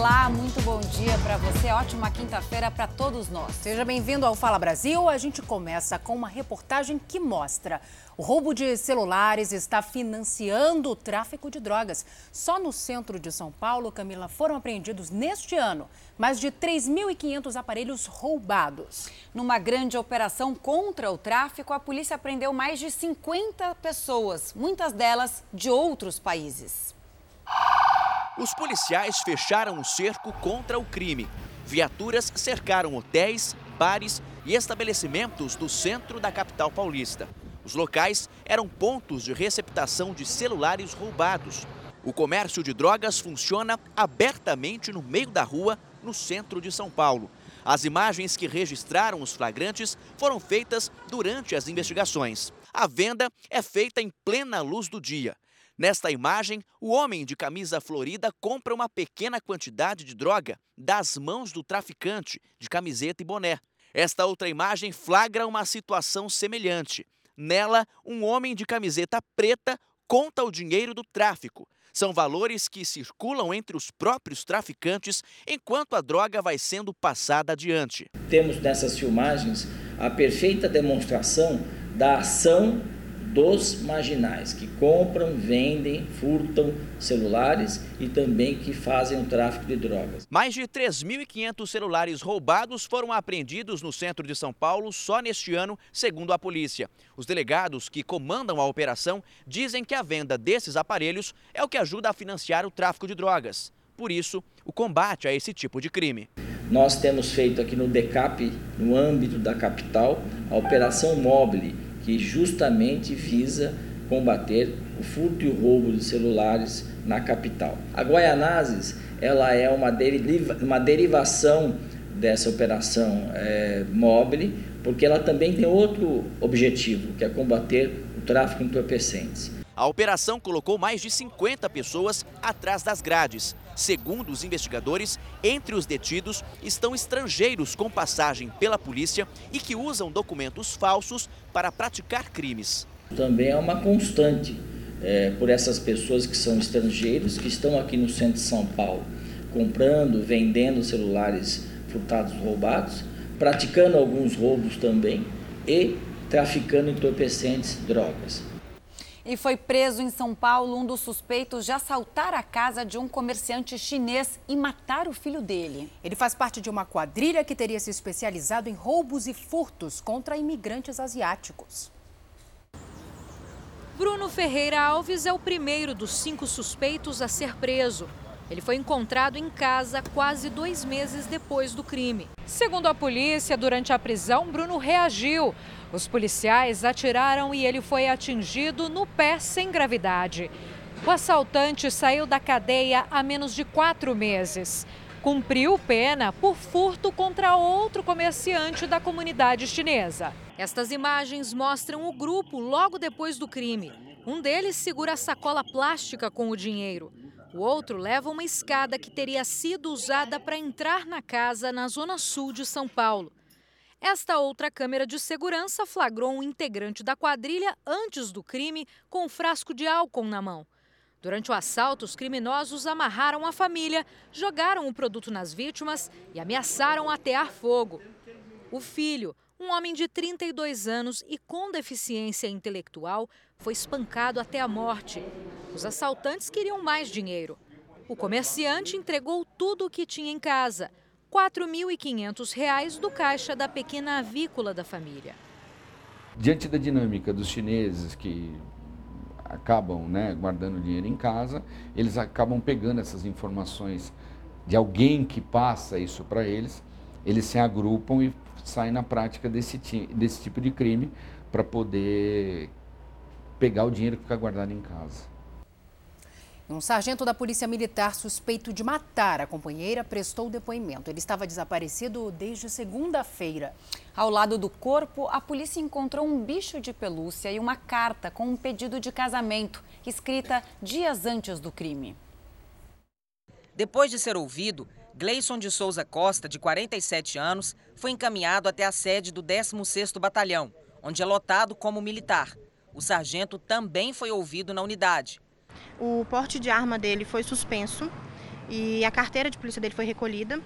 Olá, muito bom dia para você. Ótima quinta-feira para todos nós. Seja bem-vindo ao Fala Brasil. A gente começa com uma reportagem que mostra o roubo de celulares está financiando o tráfico de drogas. Só no centro de São Paulo, Camila, foram apreendidos neste ano mais de 3.500 aparelhos roubados. Numa grande operação contra o tráfico, a polícia prendeu mais de 50 pessoas, muitas delas de outros países. Os policiais fecharam o cerco contra o crime. Viaturas cercaram hotéis, bares e estabelecimentos do centro da capital paulista. Os locais eram pontos de receptação de celulares roubados. O comércio de drogas funciona abertamente no meio da rua, no centro de São Paulo. As imagens que registraram os flagrantes foram feitas durante as investigações. A venda é feita em plena luz do dia. Nesta imagem, o homem de camisa florida compra uma pequena quantidade de droga das mãos do traficante de camiseta e boné. Esta outra imagem flagra uma situação semelhante. Nela, um homem de camiseta preta conta o dinheiro do tráfico. São valores que circulam entre os próprios traficantes enquanto a droga vai sendo passada adiante. Temos nessas filmagens a perfeita demonstração da ação dos marginais que compram, vendem, furtam celulares e também que fazem o tráfico de drogas. Mais de 3.500 celulares roubados foram apreendidos no centro de São Paulo só neste ano, segundo a polícia. Os delegados que comandam a operação dizem que a venda desses aparelhos é o que ajuda a financiar o tráfico de drogas. Por isso, o combate a esse tipo de crime. Nós temos feito aqui no DECAP, no âmbito da capital, a Operação Mobile, que justamente visa combater o furto e o roubo de celulares na capital. A Guaianazes ela é uma, deriva, uma derivação dessa operação é, mobile, porque ela também tem outro objetivo, que é combater o tráfico de entorpecentes. A operação colocou mais de 50 pessoas atrás das grades. Segundo os investigadores, entre os detidos estão estrangeiros com passagem pela polícia e que usam documentos falsos para praticar crimes. Também é uma constante é, por essas pessoas que são estrangeiros, que estão aqui no centro de São Paulo, comprando, vendendo celulares furtados roubados, praticando alguns roubos também e traficando entorpecentes, drogas. E foi preso em São Paulo um dos suspeitos de assaltar a casa de um comerciante chinês e matar o filho dele. Ele faz parte de uma quadrilha que teria se especializado em roubos e furtos contra imigrantes asiáticos. Bruno Ferreira Alves é o primeiro dos cinco suspeitos a ser preso. Ele foi encontrado em casa quase dois meses depois do crime. Segundo a polícia, durante a prisão, Bruno reagiu. Os policiais atiraram e ele foi atingido no pé sem gravidade. O assaltante saiu da cadeia há menos de quatro meses. Cumpriu pena por furto contra outro comerciante da comunidade chinesa. Estas imagens mostram o grupo logo depois do crime. Um deles segura a sacola plástica com o dinheiro. O outro leva uma escada que teria sido usada para entrar na casa na zona sul de São Paulo. Esta outra câmera de segurança flagrou um integrante da quadrilha antes do crime com um frasco de álcool na mão. Durante o assalto, os criminosos amarraram a família, jogaram o produto nas vítimas e ameaçaram atear fogo. O filho, um homem de 32 anos e com deficiência intelectual, foi espancado até a morte. Os assaltantes queriam mais dinheiro. O comerciante entregou tudo o que tinha em casa. R$ 4.500 do caixa da pequena avícola da família. Diante da dinâmica dos chineses que acabam né, guardando dinheiro em casa, eles acabam pegando essas informações de alguém que passa isso para eles, eles se agrupam e saem na prática desse, desse tipo de crime para poder pegar o dinheiro que fica guardado em casa. Um sargento da Polícia Militar suspeito de matar a companheira prestou depoimento. Ele estava desaparecido desde segunda-feira. Ao lado do corpo, a polícia encontrou um bicho de pelúcia e uma carta com um pedido de casamento, escrita dias antes do crime. Depois de ser ouvido, Gleison de Souza Costa, de 47 anos, foi encaminhado até a sede do 16º Batalhão, onde é lotado como militar. O sargento também foi ouvido na unidade. O porte de arma dele foi suspenso e a carteira de polícia dele foi recolhida.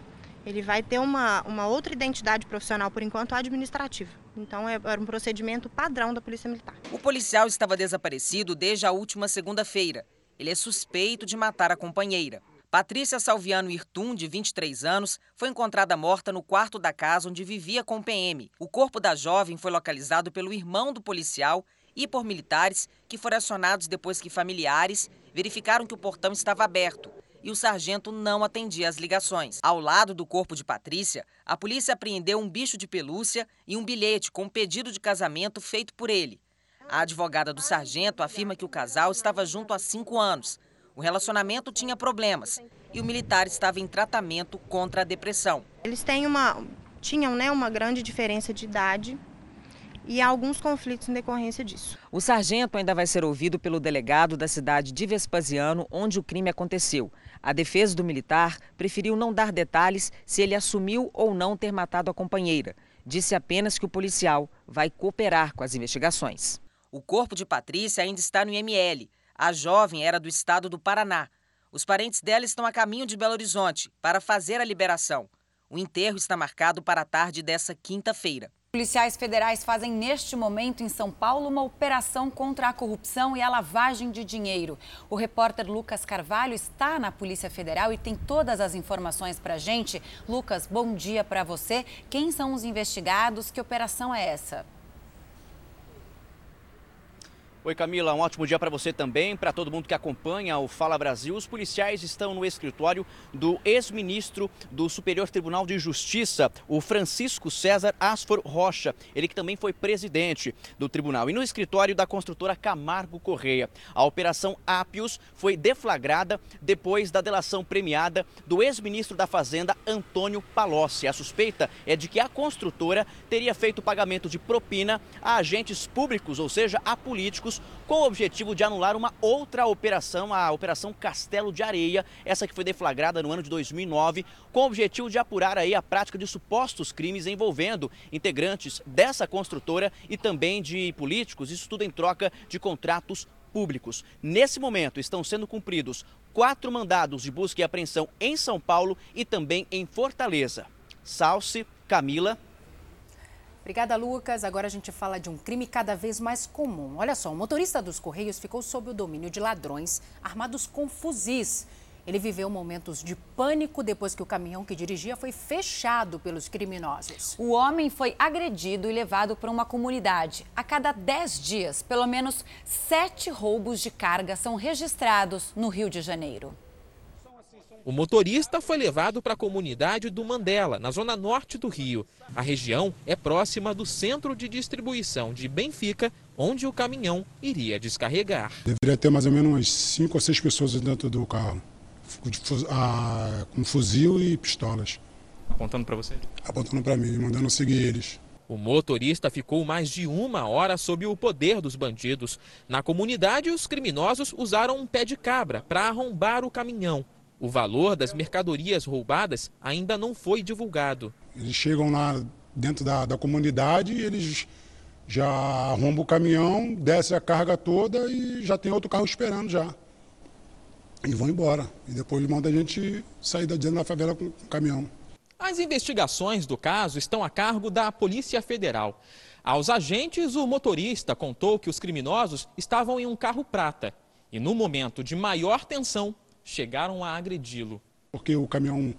Ele vai ter uma, uma outra identidade profissional, por enquanto, administrativa. Então, é, era um procedimento padrão da Polícia Militar. O policial estava desaparecido desde a última segunda-feira. Ele é suspeito de matar a companheira. Patrícia Salviano Irtum, de 23 anos, foi encontrada morta no quarto da casa onde vivia com o PM. O corpo da jovem foi localizado pelo irmão do policial e por militares que foram acionados depois que familiares verificaram que o portão estava aberto e o sargento não atendia às ligações. Ao lado do corpo de Patrícia, a polícia apreendeu um bicho de pelúcia e um bilhete com um pedido de casamento feito por ele. A advogada do sargento afirma que o casal estava junto há cinco anos. O relacionamento tinha problemas e o militar estava em tratamento contra a depressão. Eles têm uma, tinham né, uma grande diferença de idade e há alguns conflitos em decorrência disso. O sargento ainda vai ser ouvido pelo delegado da cidade de Vespasiano, onde o crime aconteceu. A defesa do militar preferiu não dar detalhes se ele assumiu ou não ter matado a companheira. Disse apenas que o policial vai cooperar com as investigações. O corpo de Patrícia ainda está no IML. A jovem era do estado do Paraná. Os parentes dela estão a caminho de Belo Horizonte para fazer a liberação. O enterro está marcado para a tarde dessa quinta-feira. Policiais federais fazem neste momento em São Paulo uma operação contra a corrupção e a lavagem de dinheiro. O repórter Lucas Carvalho está na Polícia Federal e tem todas as informações para a gente. Lucas, bom dia para você. Quem são os investigados? Que operação é essa? Oi Camila, um ótimo dia para você também, para todo mundo que acompanha o Fala Brasil. Os policiais estão no escritório do ex-ministro do Superior Tribunal de Justiça, o Francisco César Asfor Rocha, ele que também foi presidente do tribunal, e no escritório da construtora Camargo Correia. A operação Apios foi deflagrada depois da delação premiada do ex-ministro da Fazenda, Antônio Palocci. A suspeita é de que a construtora teria feito pagamento de propina a agentes públicos, ou seja, a políticos com o objetivo de anular uma outra operação, a Operação Castelo de Areia, essa que foi deflagrada no ano de 2009, com o objetivo de apurar aí a prática de supostos crimes envolvendo integrantes dessa construtora e também de políticos, isso tudo em troca de contratos públicos. Nesse momento estão sendo cumpridos quatro mandados de busca e apreensão em São Paulo e também em Fortaleza. Salce, Camila, Obrigada, Lucas. Agora a gente fala de um crime cada vez mais comum. Olha só, o motorista dos Correios ficou sob o domínio de ladrões armados com fuzis. Ele viveu momentos de pânico depois que o caminhão que dirigia foi fechado pelos criminosos. O homem foi agredido e levado para uma comunidade. A cada 10 dias, pelo menos sete roubos de carga são registrados no Rio de Janeiro. O motorista foi levado para a comunidade do Mandela, na zona norte do Rio. A região é próxima do centro de distribuição de Benfica, onde o caminhão iria descarregar. Deveria ter mais ou menos umas cinco ou seis pessoas dentro do carro, com fuzil e pistolas. Apontando para você? Apontando para mim, mandando seguir eles. O motorista ficou mais de uma hora sob o poder dos bandidos. Na comunidade, os criminosos usaram um pé de cabra para arrombar o caminhão. O valor das mercadorias roubadas ainda não foi divulgado. Eles chegam lá dentro da, da comunidade e eles já arrombam o caminhão, desce a carga toda e já tem outro carro esperando já. E vão embora. E depois manda a gente sair da dentro da favela com o caminhão. As investigações do caso estão a cargo da Polícia Federal. Aos agentes, o motorista contou que os criminosos estavam em um carro prata e, no momento de maior tensão, chegaram a agredi-lo. Porque o caminhão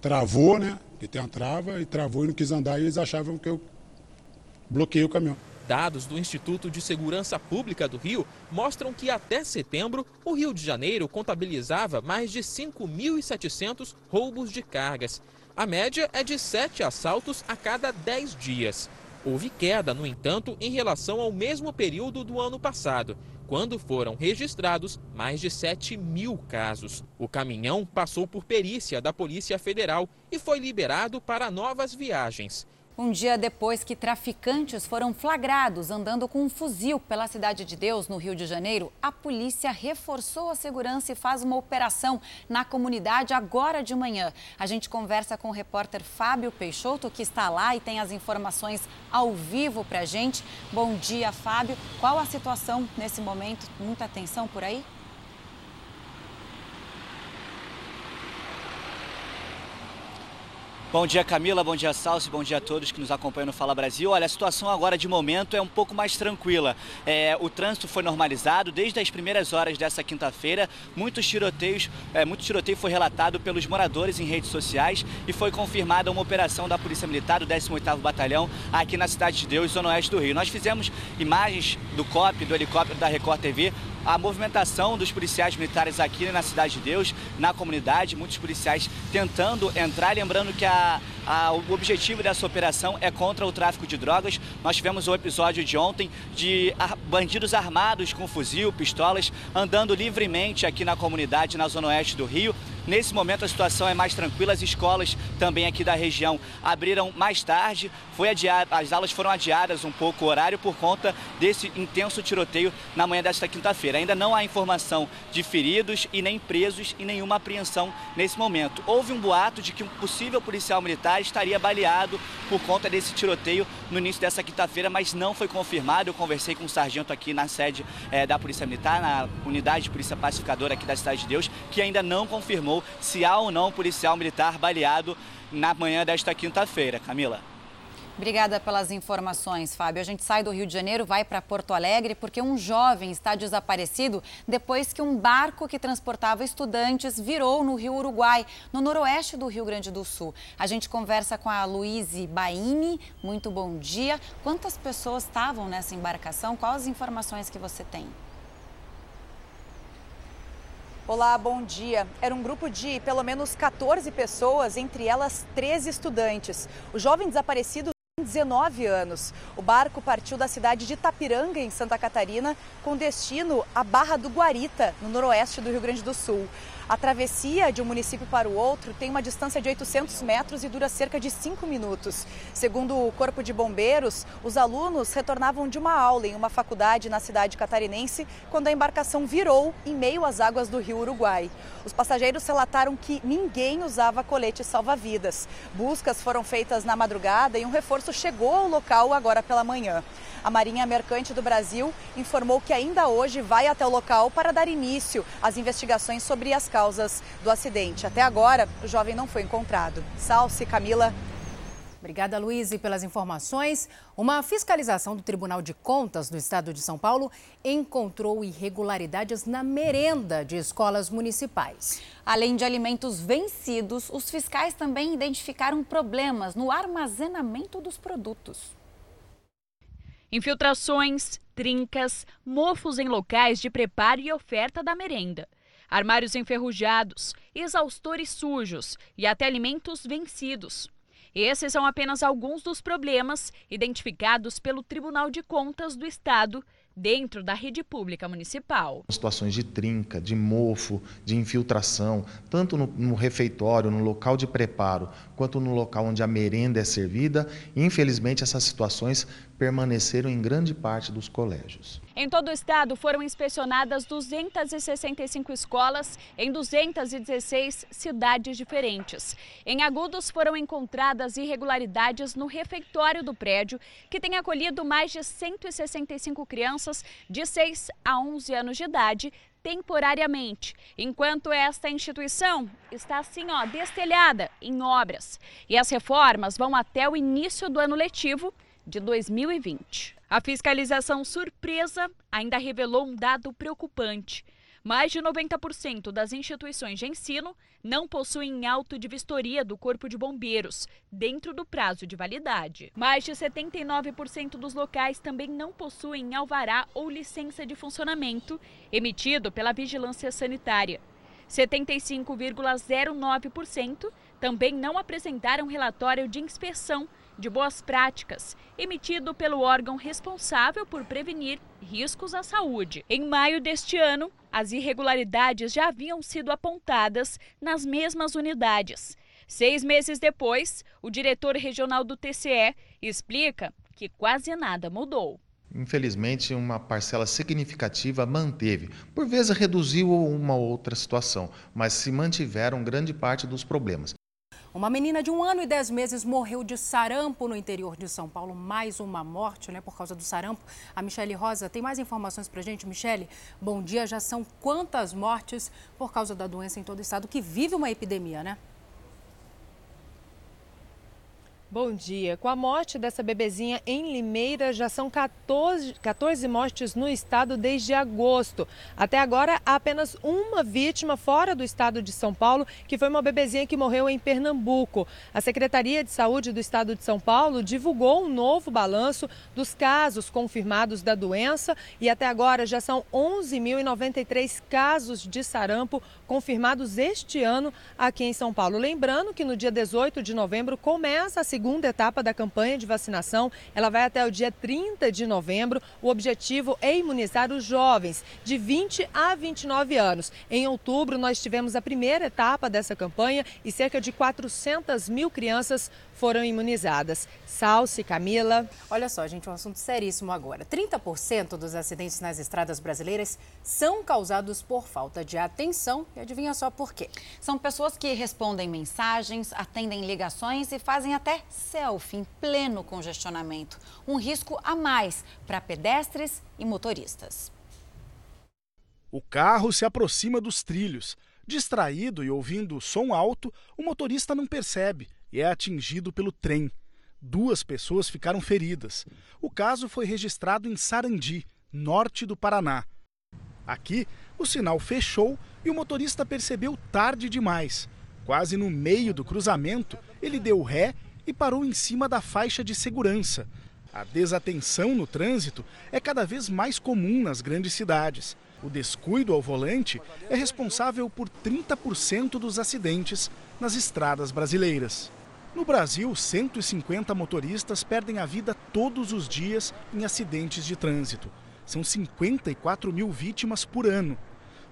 travou, né? Que tem uma trava, e travou e não quis andar, e eles achavam que eu bloqueei o caminhão. Dados do Instituto de Segurança Pública do Rio mostram que até setembro, o Rio de Janeiro contabilizava mais de 5.700 roubos de cargas. A média é de 7 assaltos a cada 10 dias. Houve queda, no entanto, em relação ao mesmo período do ano passado, quando foram registrados mais de 7 mil casos. O caminhão passou por perícia da Polícia Federal e foi liberado para novas viagens. Um dia depois que traficantes foram flagrados andando com um fuzil pela Cidade de Deus, no Rio de Janeiro, a polícia reforçou a segurança e faz uma operação na comunidade agora de manhã. A gente conversa com o repórter Fábio Peixoto, que está lá e tem as informações ao vivo para a gente. Bom dia, Fábio. Qual a situação nesse momento? Muita atenção por aí? Bom dia, Camila. Bom dia, Salsi. Bom dia a todos que nos acompanham no Fala Brasil. Olha, a situação agora de momento é um pouco mais tranquila. É, o trânsito foi normalizado desde as primeiras horas dessa quinta-feira. Muitos tiroteios, é, muito tiroteio foi relatado pelos moradores em redes sociais e foi confirmada uma operação da Polícia Militar do 18º Batalhão aqui na Cidade de Deus, zona oeste do Rio. Nós fizemos imagens do COP, do helicóptero da Record TV, a movimentação dos policiais militares aqui na Cidade de Deus, na comunidade, muitos policiais tentando entrar, lembrando que a, a, o objetivo dessa operação é contra o tráfico de drogas. Nós tivemos o episódio de ontem de bandidos armados com fuzil, pistolas, andando livremente aqui na comunidade, na zona oeste do Rio. Nesse momento a situação é mais tranquila, as escolas também aqui da região abriram mais tarde, foi adiado, as aulas foram adiadas um pouco o horário por conta desse intenso tiroteio na manhã desta quinta-feira. Ainda não há informação de feridos e nem presos e nenhuma apreensão nesse momento. Houve um boato de que um possível policial militar estaria baleado por conta desse tiroteio no início dessa quinta-feira, mas não foi confirmado. Eu conversei com um sargento aqui na sede é, da Polícia Militar, na unidade de polícia pacificadora aqui da Cidade de Deus, que ainda não confirmou se há ou não policial militar baleado na manhã desta quinta-feira. Camila. Obrigada pelas informações, Fábio. A gente sai do Rio de Janeiro, vai para Porto Alegre, porque um jovem está desaparecido depois que um barco que transportava estudantes virou no Rio Uruguai, no noroeste do Rio Grande do Sul. A gente conversa com a Luíse Baini. Muito bom dia. Quantas pessoas estavam nessa embarcação? Quais as informações que você tem? Olá, bom dia. Era um grupo de pelo menos 14 pessoas, entre elas 13 estudantes. O jovem desaparecido 19 anos. O barco partiu da cidade de Tapiranga, em Santa Catarina, com destino à Barra do Guarita, no noroeste do Rio Grande do Sul. A travessia de um município para o outro tem uma distância de 800 metros e dura cerca de 5 minutos. Segundo o Corpo de Bombeiros, os alunos retornavam de uma aula em uma faculdade na cidade catarinense quando a embarcação virou em meio às águas do rio Uruguai. Os passageiros relataram que ninguém usava colete salva-vidas. Buscas foram feitas na madrugada e um reforço chegou ao local agora pela manhã. A Marinha Mercante do Brasil informou que ainda hoje vai até o local para dar início às investigações sobre as causas do acidente. Até agora, o jovem não foi encontrado. Salce, Camila. Obrigada, Luiz, pelas informações. Uma fiscalização do Tribunal de Contas do Estado de São Paulo encontrou irregularidades na merenda de escolas municipais. Além de alimentos vencidos, os fiscais também identificaram problemas no armazenamento dos produtos. Infiltrações, trincas, mofos em locais de preparo e oferta da merenda, armários enferrujados, exaustores sujos e até alimentos vencidos. Esses são apenas alguns dos problemas identificados pelo Tribunal de Contas do Estado dentro da rede pública municipal. Situações de trinca, de mofo, de infiltração, tanto no, no, refeitório, no local de preparo, quanto no local onde a merenda é servida. Infelizmente, essas situações permaneceram em grande parte dos colégios. Em todo o estado foram inspecionadas 265 escolas em 216 cidades diferentes. Em Agudos foram encontradas irregularidades no refeitório do prédio, que tem acolhido mais de 165 crianças de 6 a 11 anos de idade temporariamente, enquanto esta instituição está assim, ó, destelhada em obras. E as reformas vão até o início do ano letivo de 2020. A fiscalização surpresa ainda revelou um dado preocupante. Mais de 90% das instituições de ensino não possuem auto de vistoria do Corpo de Bombeiros, dentro do prazo de validade. Mais de 79% dos locais também não possuem alvará ou licença de funcionamento emitido pela Vigilância Sanitária. 75,09% também não apresentaram relatório de inspeção de boas práticas, emitido pelo órgão responsável por prevenir riscos à saúde. Em maio deste ano, as irregularidades já haviam sido apontadas nas mesmas unidades. Seis meses depois, o diretor regional do TCE explica que quase nada mudou. Infelizmente, uma parcela significativa manteve. Por vezes reduziu uma outra situação, mas se mantiveram grande parte dos problemas. Uma menina de um ano e dez meses morreu de sarampo no interior de São Paulo. Mais uma morte, né, por causa do sarampo. A Michele Rosa tem mais informações para gente. Michele, bom dia. Já são quantas mortes por causa da doença em todo o estado que vive uma epidemia, né? Bom dia. Com a morte dessa bebezinha em Limeira, já são 14, 14 mortes no estado desde agosto. Até agora, há apenas uma vítima fora do estado de São Paulo, que foi uma bebezinha que morreu em Pernambuco. A Secretaria de Saúde do estado de São Paulo divulgou um novo balanço dos casos confirmados da doença e até agora já são 11.093 casos de sarampo confirmados este ano aqui em São Paulo. Lembrando que no dia 18 de novembro começa a segunda etapa da campanha de vacinação. Ela vai até o dia 30 de novembro. O objetivo é imunizar os jovens de 20 a 29 anos. Em outubro, nós tivemos a primeira etapa dessa campanha e cerca de 400 mil crianças foram imunizadas. Salce, Camila. Olha só, gente, um assunto seríssimo agora. 30% dos acidentes nas estradas brasileiras são causados por falta de atenção. E adivinha só por quê? São pessoas que respondem mensagens, atendem ligações e fazem até selfie em pleno congestionamento. Um risco a mais para pedestres e motoristas. O carro se aproxima dos trilhos. Distraído e ouvindo som alto, o motorista não percebe e é atingido pelo trem. Duas pessoas ficaram feridas. O caso foi registrado em Sarandi, norte do Paraná. Aqui, o sinal fechou e o motorista percebeu tarde demais. Quase no meio do cruzamento, ele deu ré e parou em cima da faixa de segurança. A desatenção no trânsito é cada vez mais comum nas grandes cidades. O descuido ao volante é responsável por 30% dos acidentes nas estradas brasileiras. No Brasil, 150 motoristas perdem a vida todos os dias em acidentes de trânsito. São 54 mil vítimas por ano.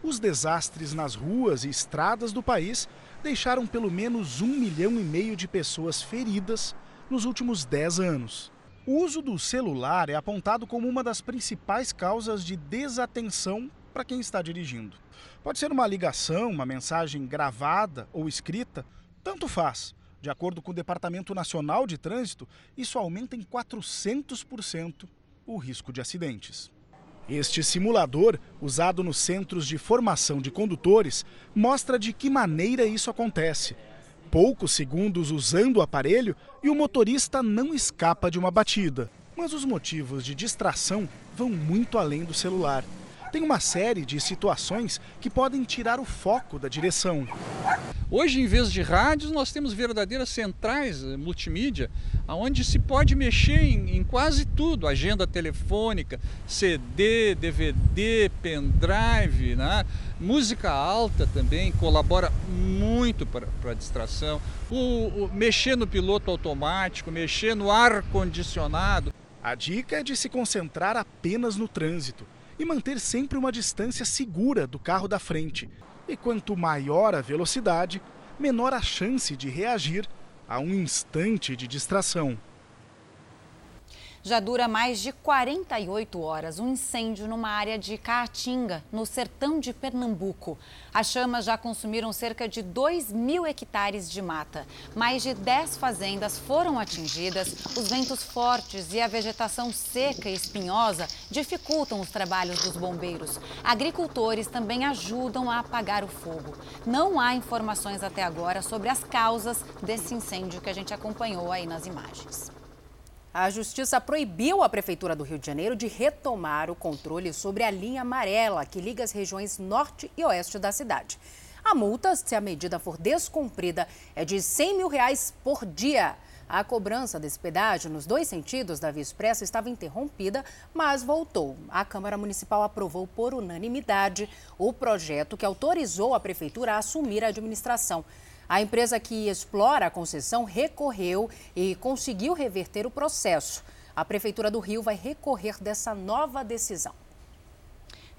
Os desastres nas ruas e estradas do país deixaram pelo menos um milhão e meio de pessoas feridas nos últimos 10 anos. O uso do celular é apontado como uma das principais causas de desatenção para quem está dirigindo. Pode ser uma ligação, uma mensagem gravada ou escrita, tanto faz. De acordo com o Departamento Nacional de Trânsito, isso aumenta em 400% o risco de acidentes. Este simulador, usado nos centros de formação de condutores, mostra de que maneira isso acontece. Poucos segundos usando o aparelho e o motorista não escapa de uma batida. Mas os motivos de distração vão muito além do celular. Tem uma série de situações que podem tirar o foco da direção. Hoje, em vez de rádios, nós temos verdadeiras centrais eh, multimídia, onde se pode mexer em, em, quase tudo: agenda telefônica, CD, DVD, pendrive, né? música alta também colabora muito para a distração. O, o, mexer no piloto automático, mexer no ar condicionado. A dica é de se concentrar apenas no trânsito e manter sempre uma distância segura do carro da frente e quanto maior a velocidade, menor a chance de reagir a um instante de distração. Já dura mais de 48 horas um incêndio numa área de Caatinga, no sertão de Pernambuco. As chamas já consumiram cerca de 2 mil hectares de mata. Mais de 10 fazendas foram atingidas. Os ventos fortes e a vegetação seca e espinhosa dificultam os trabalhos dos bombeiros. Agricultores também ajudam a apagar o fogo. Não há informações até agora sobre as causas desse incêndio que a gente acompanhou aí nas imagens. A Justiça proibiu a Prefeitura do Rio de Janeiro de retomar o controle sobre a linha amarela que liga as regiões norte e oeste da cidade. A multa, se a medida for descumprida, é de 100 mil reais por dia. A cobrança desse pedágio nos dois sentidos da Via Expressa estava interrompida, mas voltou. A Câmara Municipal aprovou por unanimidade o projeto que autorizou a Prefeitura a assumir a administração. A empresa que explora a concessão recorreu e conseguiu reverter o processo. A Prefeitura do Rio vai recorrer dessa nova decisão.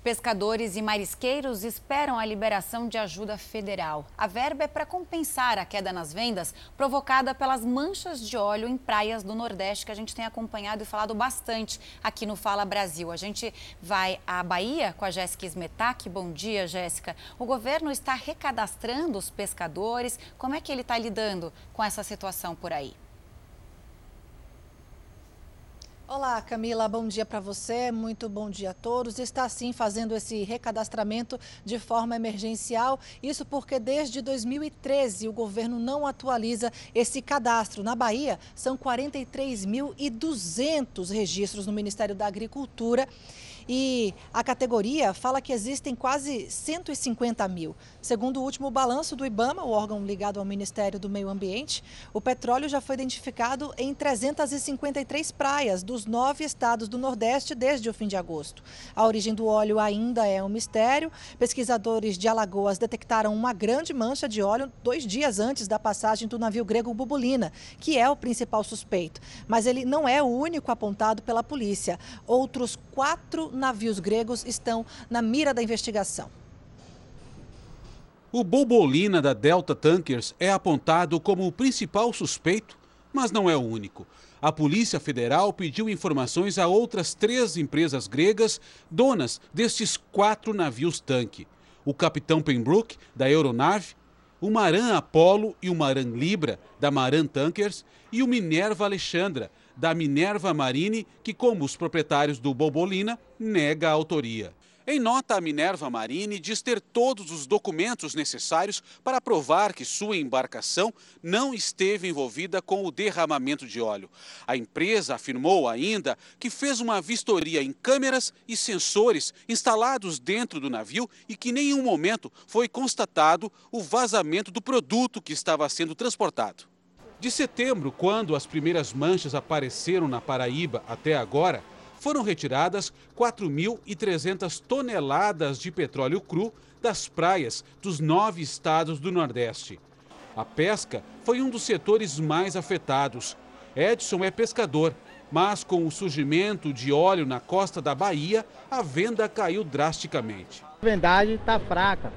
Pescadores e marisqueiros esperam a liberação de ajuda federal. A verba é para compensar a queda nas vendas provocada pelas manchas de óleo em praias do Nordeste, que a gente tem acompanhado e falado bastante aqui no Fala Brasil. A gente vai à Bahia com a Jéssica Smetak. Bom dia, Jéssica. O governo está recadastrando os pescadores. Como é que ele está lidando com essa situação por aí? Olá, Camila, bom dia para você, muito bom dia a todos. Está sim fazendo esse recadastramento de forma emergencial, isso porque desde 2013 o governo não atualiza esse cadastro. Na Bahia, são 43.200 registros no Ministério da Agricultura e a categoria fala que existem quase 150 mil. Segundo o último balanço do IBAMA, o órgão ligado ao Ministério do Meio Ambiente, o petróleo já foi identificado em 353 praias dos nove estados do Nordeste desde o fim de agosto. A origem do óleo ainda é um mistério. Pesquisadores de Alagoas detectaram uma grande mancha de óleo dois dias antes da passagem do navio grego Bubulina, que é o principal suspeito. Mas ele não é o único apontado pela polícia. Outros quatro navios gregos estão na mira da investigação. O Bobolina da Delta Tankers é apontado como o principal suspeito, mas não é o único. A Polícia Federal pediu informações a outras três empresas gregas donas destes quatro navios tanque: o Capitão Pembroke, da aeronave, o Maran Apollo e o Maran Libra, da Maran Tankers, e o Minerva Alexandra, da Minerva Marine, que, como os proprietários do Bobolina, nega a autoria. Em nota, a Minerva Marine diz ter todos os documentos necessários para provar que sua embarcação não esteve envolvida com o derramamento de óleo. A empresa afirmou ainda que fez uma vistoria em câmeras e sensores instalados dentro do navio e que em nenhum momento foi constatado o vazamento do produto que estava sendo transportado. De setembro, quando as primeiras manchas apareceram na Paraíba até agora, foram retiradas 4.300 toneladas de petróleo cru das praias dos nove estados do Nordeste. A pesca foi um dos setores mais afetados. Edson é pescador, mas com o surgimento de óleo na costa da Bahia, a venda caiu drasticamente. A vendagem está fraca,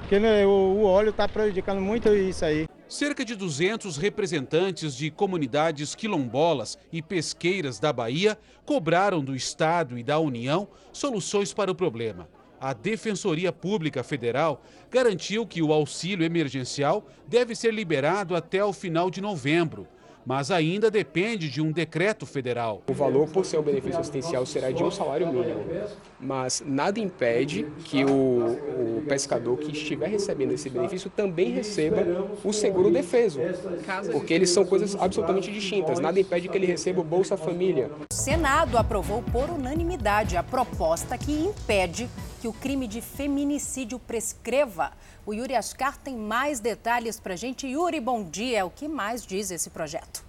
porque né, o óleo está prejudicando muito isso aí. Cerca de 200 representantes de comunidades quilombolas e pesqueiras da Bahia cobraram do Estado e da União soluções para o problema. A Defensoria Pública Federal garantiu que o auxílio emergencial deve ser liberado até o final de novembro mas ainda depende de um decreto federal. O valor por ser um benefício assistencial será de um salário mínimo, mas nada impede que o, o pescador que estiver recebendo esse benefício também receba o seguro defeso, porque eles são coisas absolutamente distintas. Nada impede que ele receba o Bolsa Família. O Senado aprovou por unanimidade a proposta que impede que o crime de feminicídio prescreva. O Yuri Ascar tem mais detalhes para a gente. Yuri, bom dia. O que mais diz esse projeto?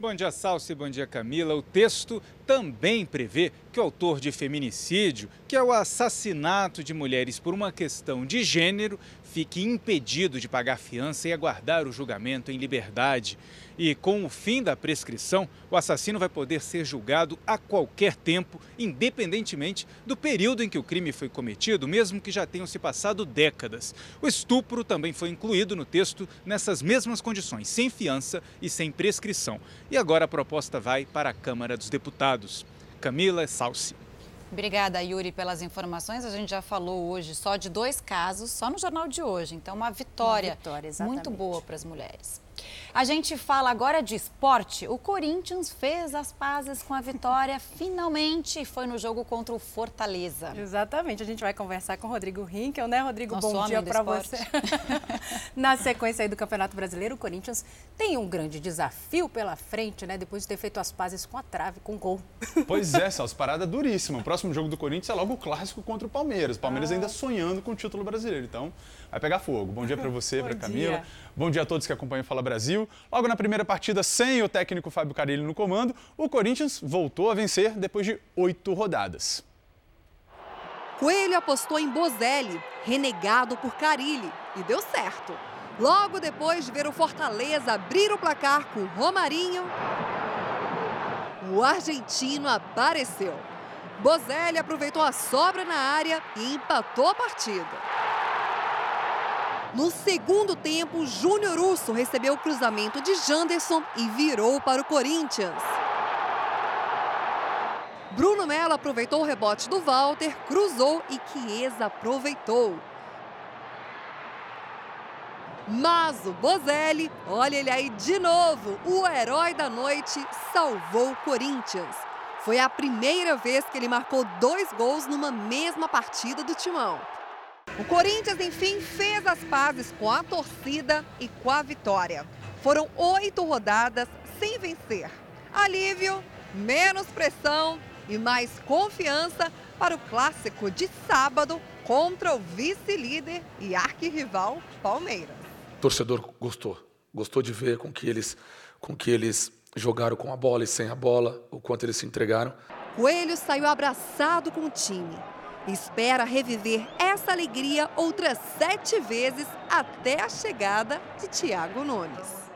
Bom dia, Salsi. Bom dia, Camila. O texto também prevê que o autor de feminicídio, que é o assassinato de mulheres por uma questão de gênero, fique impedido de pagar fiança e aguardar o julgamento em liberdade. E com o fim da prescrição, o assassino vai poder ser julgado a qualquer tempo, independentemente do período em que o crime foi cometido, mesmo que já tenham se passado décadas. O estupro também foi incluído no texto nessas mesmas condições, sem fiança e sem prescrição. E agora a proposta vai para a Câmara dos Deputados. Camila Salsi. Obrigada, Yuri, pelas informações. A gente já falou hoje só de dois casos, só no jornal de hoje. Então, uma vitória, uma vitória muito boa para as mulheres. A gente fala agora de esporte. O Corinthians fez as pazes com a vitória finalmente. Foi no jogo contra o Fortaleza. Exatamente. A gente vai conversar com o Rodrigo Rinkel, né, Rodrigo? Nosso bom dia para você. Na sequência aí do Campeonato Brasileiro, o Corinthians tem um grande desafio pela frente, né? Depois de ter feito as pazes com a trave, com gol. Pois é, Celso, parada duríssima. O próximo jogo do Corinthians é logo o clássico contra o Palmeiras. O Palmeiras ah. ainda sonhando com o título brasileiro. Então, vai pegar fogo. Bom dia para você, para Camila. Dia. Bom dia a todos que acompanham o Fala Brasil. Logo na primeira partida, sem o técnico Fábio Carilli no comando, o Corinthians voltou a vencer depois de oito rodadas. Coelho apostou em Bozelli, renegado por Carilli, e deu certo. Logo depois de ver o Fortaleza abrir o placar com Romarinho, o argentino apareceu. Bozelli aproveitou a sobra na área e empatou a partida. No segundo tempo, Júnior Urso recebeu o cruzamento de Janderson e virou para o Corinthians. Bruno Melo aproveitou o rebote do Walter, cruzou e Chiesa aproveitou. Mas o Bozelli, olha ele aí de novo, o herói da noite, salvou o Corinthians. Foi a primeira vez que ele marcou dois gols numa mesma partida do Timão. O Corinthians, enfim, fez as pazes com a torcida e com a vitória. Foram oito rodadas sem vencer. Alívio, menos pressão e mais confiança para o clássico de sábado contra o vice-líder e arquirrival Palmeiras. O torcedor gostou, gostou de ver com que eles, com que eles jogaram com a bola e sem a bola, o quanto eles se entregaram. Coelho saiu abraçado com o time. Espera reviver essa alegria outras sete vezes até a chegada de Thiago Nunes.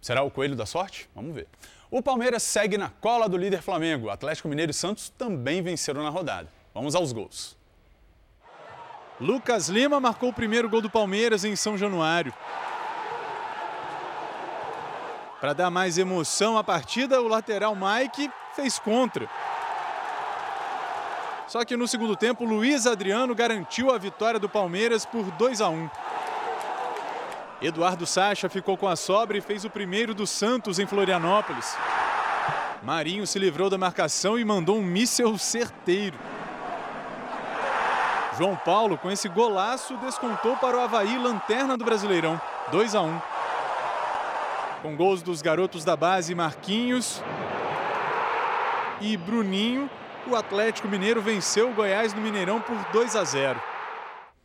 Será o coelho da sorte? Vamos ver. O Palmeiras segue na cola do líder Flamengo. Atlético Mineiro e Santos também venceram na rodada. Vamos aos gols. Lucas Lima marcou o primeiro gol do Palmeiras em São Januário. Para dar mais emoção à partida, o lateral Mike fez contra. Só que no segundo tempo, Luiz Adriano garantiu a vitória do Palmeiras por 2 a 1. Eduardo Sacha ficou com a sobra e fez o primeiro do Santos em Florianópolis. Marinho se livrou da marcação e mandou um míssel certeiro. João Paulo, com esse golaço, descontou para o Havaí, lanterna do Brasileirão, 2 a 1. Com gols dos garotos da base Marquinhos e Bruninho, o Atlético Mineiro venceu o Goiás no Mineirão por 2 a 0.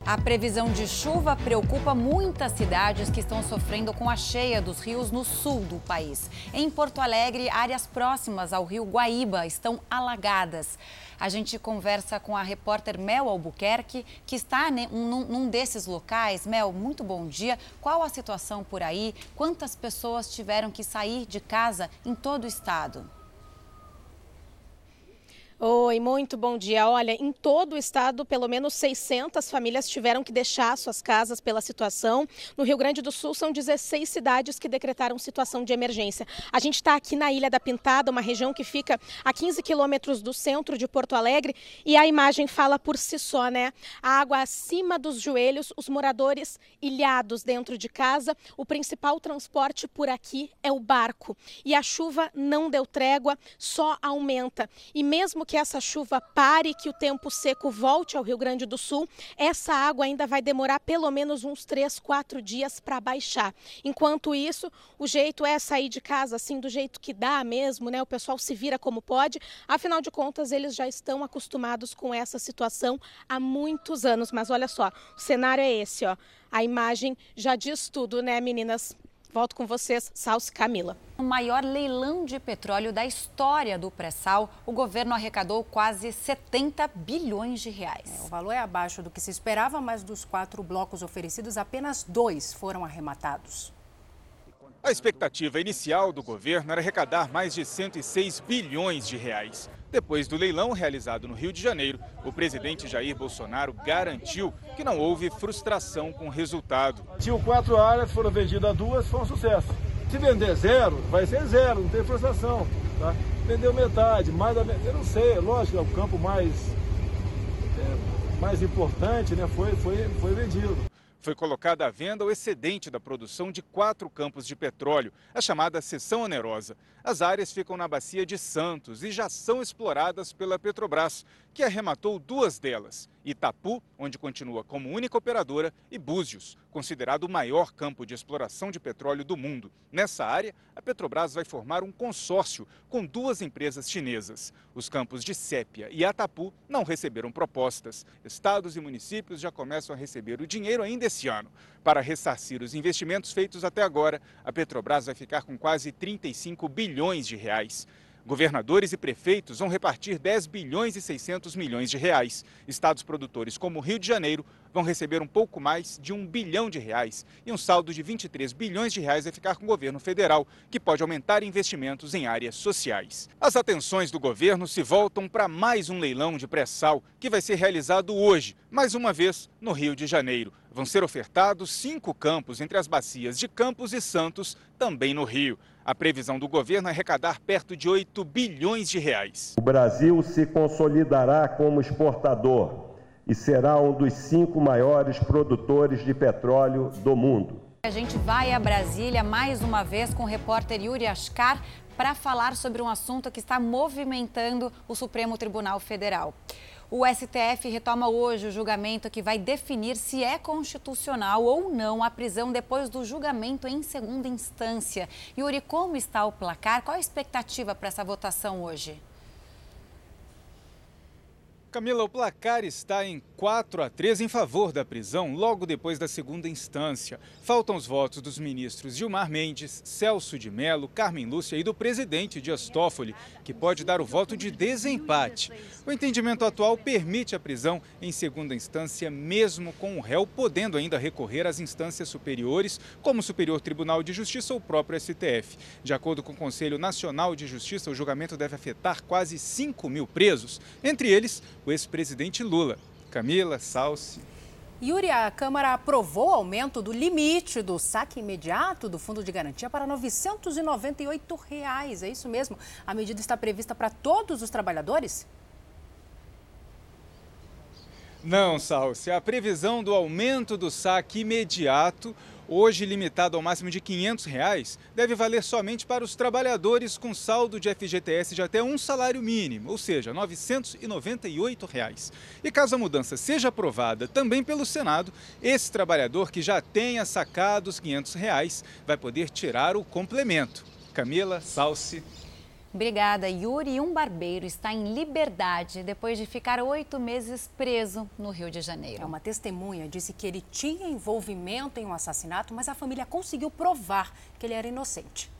A previsão de chuva preocupa muitas cidades que estão sofrendo com a cheia dos rios no sul do país. Em Porto Alegre, áreas próximas ao rio Guaíba estão alagadas. A gente conversa com a repórter Mel Albuquerque, que está num, num desses locais. Mel, muito bom dia. Qual a situação por aí? Quantas pessoas tiveram que sair de casa em todo o estado? Oi, muito bom dia. Olha, em todo o estado, pelo menos 600 famílias tiveram que deixar suas casas pela situação. No Rio Grande do Sul, são 16 cidades que decretaram situação de emergência. A gente está aqui na Ilha da Pintada, uma região que fica a 15 quilômetros do centro de Porto Alegre, e a imagem fala por si só, né? A água acima dos joelhos, os moradores ilhados dentro de casa. O principal transporte por aqui é o barco. E a chuva não deu trégua, só aumenta. E mesmo que essa chuva pare, que o tempo seco volte ao Rio Grande do Sul, essa água ainda vai demorar pelo menos uns 3, 4 dias para baixar. Enquanto isso, o jeito é sair de casa assim do jeito que dá mesmo, né? O pessoal se vira como pode. Afinal de contas, eles já estão acostumados com essa situação há muitos anos. Mas olha só, o cenário é esse, ó. A imagem já diz tudo, né, meninas? Volto com vocês, Salsi Camila. No maior leilão de petróleo da história do pré-sal, o governo arrecadou quase 70 bilhões de reais. É, o valor é abaixo do que se esperava, mas dos quatro blocos oferecidos, apenas dois foram arrematados. A expectativa inicial do governo era arrecadar mais de 106 bilhões de reais. Depois do leilão realizado no Rio de Janeiro, o presidente Jair Bolsonaro garantiu que não houve frustração com o resultado. Tinham quatro áreas, foram vendidas duas, foi um sucesso. Se vender zero, vai ser zero, não tem frustração. Tá? Vendeu metade, mais da metade, eu não sei, lógico, é o campo mais, é, mais importante, né? Foi, foi, foi vendido foi colocada à venda o excedente da produção de quatro campos de petróleo, a chamada seção onerosa. As áreas ficam na bacia de Santos e já são exploradas pela Petrobras, que arrematou duas delas: Itapu, onde continua como única operadora, e Búzios, considerado o maior campo de exploração de petróleo do mundo. Nessa área, a Petrobras vai formar um consórcio com duas empresas chinesas. Os campos de Sépia e Atapu não receberam propostas. Estados e municípios já começam a receber o dinheiro ainda esse ano. Para ressarcir os investimentos feitos até agora, a Petrobras vai ficar com quase 35 bilhões de reais. Governadores e prefeitos vão repartir 10 bilhões e 600 milhões de reais. Estados produtores como Rio de Janeiro vão receber um pouco mais de um bilhão de reais. E um saldo de 23 bilhões de reais vai ficar com o governo federal, que pode aumentar investimentos em áreas sociais. As atenções do governo se voltam para mais um leilão de pré-sal, que vai ser realizado hoje, mais uma vez, no Rio de Janeiro. Vão ser ofertados cinco campos entre as bacias de Campos e Santos, também no Rio. A previsão do governo é arrecadar perto de 8 bilhões de reais. O Brasil se consolidará como exportador e será um dos cinco maiores produtores de petróleo do mundo. A gente vai a Brasília mais uma vez com o repórter Yuri Ascar para falar sobre um assunto que está movimentando o Supremo Tribunal Federal. O STF retoma hoje o julgamento que vai definir se é constitucional ou não a prisão depois do julgamento em segunda instância. Yuri, como está o placar? Qual a expectativa para essa votação hoje? Camila, o placar está em 4 a 3 em favor da prisão logo depois da segunda instância. Faltam os votos dos ministros Gilmar Mendes, Celso de Mello, Carmen Lúcia e do presidente Dias Toffoli, que pode dar o voto de desempate. O entendimento atual permite a prisão em segunda instância, mesmo com o réu podendo ainda recorrer às instâncias superiores, como o Superior Tribunal de Justiça ou o próprio STF. De acordo com o Conselho Nacional de Justiça, o julgamento deve afetar quase 5 mil presos, entre eles o ex-presidente Lula. Camila, Salsi. Yuri, a Câmara aprovou o aumento do limite do saque imediato do Fundo de Garantia para 998 reais. É isso mesmo? A medida está prevista para todos os trabalhadores? Não, Salsi. A previsão do aumento do saque imediato hoje limitado ao máximo de 500 reais, deve valer somente para os trabalhadores com saldo de FGTS de até um salário mínimo, ou seja, 998 reais. E caso a mudança seja aprovada também pelo Senado, esse trabalhador que já tenha sacado os 500 reais vai poder tirar o complemento. Camila, Salsi. Obrigada, Yuri. Um barbeiro está em liberdade depois de ficar oito meses preso no Rio de Janeiro. É uma testemunha disse que ele tinha envolvimento em um assassinato, mas a família conseguiu provar que ele era inocente.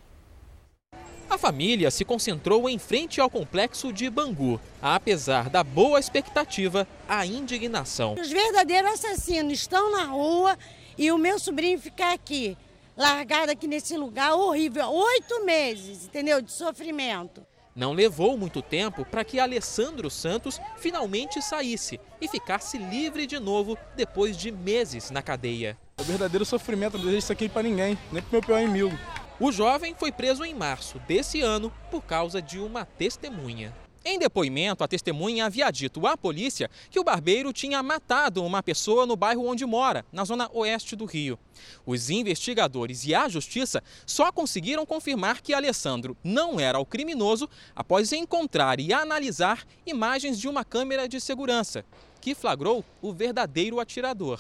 A família se concentrou em frente ao complexo de Bangu. Apesar da boa expectativa, a indignação. Os verdadeiros assassinos estão na rua e o meu sobrinho fica aqui largada aqui nesse lugar horrível. Oito meses, entendeu? De sofrimento. Não levou muito tempo para que Alessandro Santos finalmente saísse e ficasse livre de novo depois de meses na cadeia. É verdadeiro sofrimento, não desejo isso aqui para ninguém, nem para meu pior inimigo. O jovem foi preso em março desse ano por causa de uma testemunha. Em depoimento, a testemunha havia dito à polícia que o barbeiro tinha matado uma pessoa no bairro onde mora, na zona oeste do Rio. Os investigadores e a justiça só conseguiram confirmar que Alessandro não era o criminoso após encontrar e analisar imagens de uma câmera de segurança, que flagrou o verdadeiro atirador.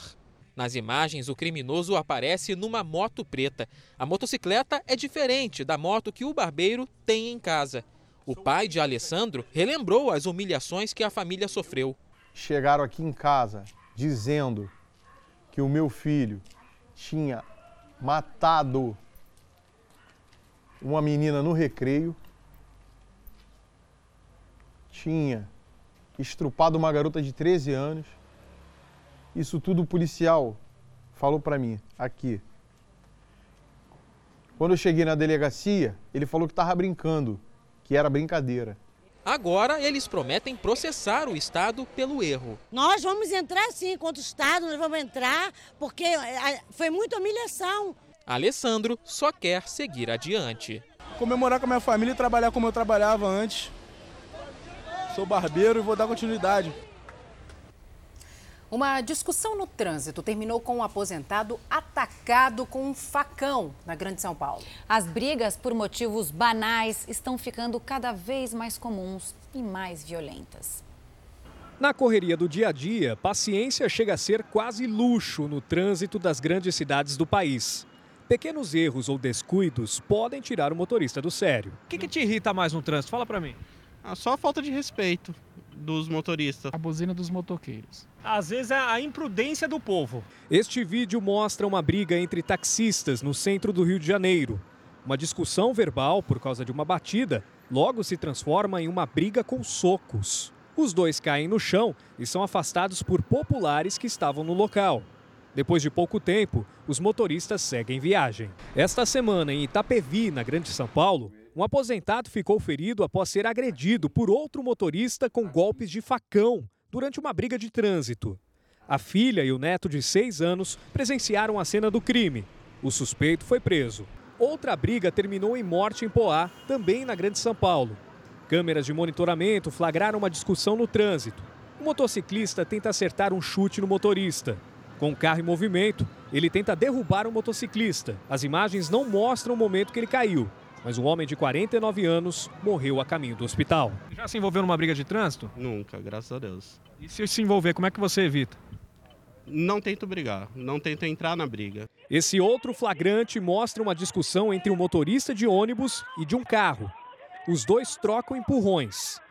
Nas imagens, o criminoso aparece numa moto preta. A motocicleta é diferente da moto que o barbeiro tem em casa. O pai de Alessandro relembrou as humilhações que a família sofreu. Chegaram aqui em casa dizendo que o meu filho tinha matado uma menina no recreio, tinha estrupado uma garota de 13 anos. Isso tudo o policial falou para mim aqui. Quando eu cheguei na delegacia, ele falou que estava brincando que era brincadeira. Agora eles prometem processar o Estado pelo erro. Nós vamos entrar sim contra o Estado, nós vamos entrar porque é, foi muita humilhação. Alessandro só quer seguir adiante. Comemorar com a minha família e trabalhar como eu trabalhava antes. Sou barbeiro e vou dar continuidade. Uma discussão no trânsito terminou com um aposentado atacado com um facão na Grande São Paulo. As brigas por motivos banais estão ficando cada vez mais comuns e mais violentas. Na correria do dia a dia, paciência chega a ser quase luxo no trânsito das grandes cidades do país. Pequenos erros ou descuidos podem tirar o motorista do sério. O que, que te irrita mais no trânsito? Fala para mim. Ah, só a falta de respeito dos motoristas. A buzina dos motoqueiros. Às vezes é a imprudência do povo. Este vídeo mostra uma briga entre taxistas no centro do Rio de Janeiro. Uma discussão verbal por causa de uma batida logo se transforma em uma briga com socos. Os dois caem no chão e são afastados por populares que estavam no local. Depois de pouco tempo, os motoristas seguem viagem. Esta semana, em Itapevi, na Grande São Paulo, um aposentado ficou ferido após ser agredido por outro motorista com golpes de facão durante uma briga de trânsito. A filha e o neto de seis anos presenciaram a cena do crime. O suspeito foi preso. Outra briga terminou em morte em Poá, também na Grande São Paulo. Câmeras de monitoramento flagraram uma discussão no trânsito. O motociclista tenta acertar um chute no motorista. Com o carro em movimento, ele tenta derrubar o motociclista. As imagens não mostram o momento que ele caiu, mas o homem de 49 anos morreu a caminho do hospital. Já se envolveu numa briga de trânsito? Nunca, graças a Deus. E se se envolver, como é que você evita? Não tento brigar, não tento entrar na briga. Esse outro flagrante mostra uma discussão entre um motorista de ônibus e de um carro. Os dois trocam empurrões.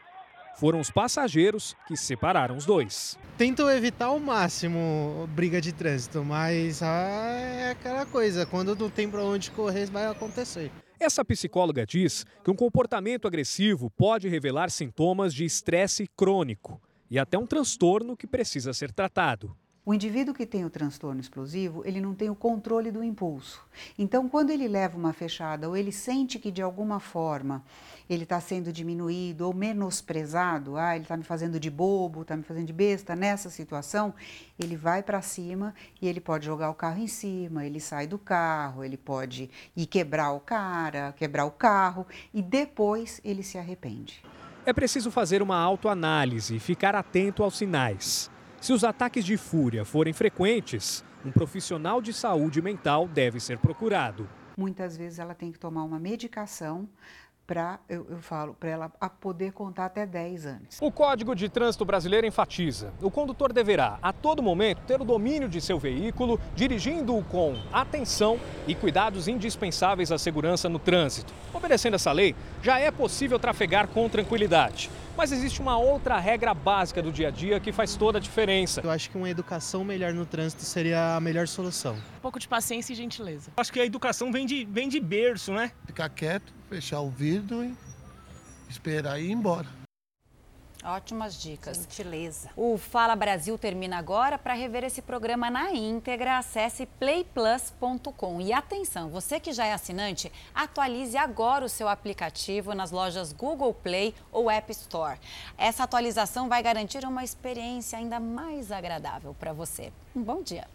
Foram os passageiros que separaram os dois. Tento evitar ao máximo briga de trânsito, mas ah, é aquela coisa, quando não tem para onde correr, vai acontecer. Essa psicóloga diz que um comportamento agressivo pode revelar sintomas de estresse crônico e até um transtorno que precisa ser tratado. O indivíduo que tem o transtorno explosivo, ele não tem o controle do impulso. Então, quando ele leva uma fechada ou ele sente que de alguma forma ele está sendo diminuído ou menosprezado, ah, ele está me fazendo de bobo, está me fazendo de besta, nessa situação, ele vai para cima e ele pode jogar o carro em cima, ele sai do carro, ele pode ir quebrar o cara, quebrar o carro e depois ele se arrepende. É preciso fazer uma autoanálise e ficar atento aos sinais. Se os ataques de fúria forem frequentes, um profissional de saúde mental deve ser procurado. Muitas vezes ela tem que tomar uma medicação para, eu, eu, falo, para ela a poder contar até 10 antes. O Código de Trânsito Brasileiro enfatiza: o condutor deverá, a todo momento, ter o domínio de seu veículo, dirigindo-o com atenção e cuidados indispensáveis à segurança no trânsito. Obedecendo essa lei, já é possível trafegar com tranquilidade. Mas existe uma outra regra básica do dia a dia que faz toda a diferença. Eu acho que uma educação melhor no trânsito seria a melhor solução. Um pouco de paciência e gentileza. Acho que a educação vem de, vem de berço, né? Ficar quieto, fechar o vidro e esperar ir embora. Ótimas dicas. Gentileza. O Fala Brasil termina agora. Para rever esse programa na íntegra, acesse playplus.com. E atenção, você que já é assinante, atualize agora o seu aplicativo nas lojas Google Play ou App Store. Essa atualização vai garantir uma experiência ainda mais agradável para você. Um bom dia.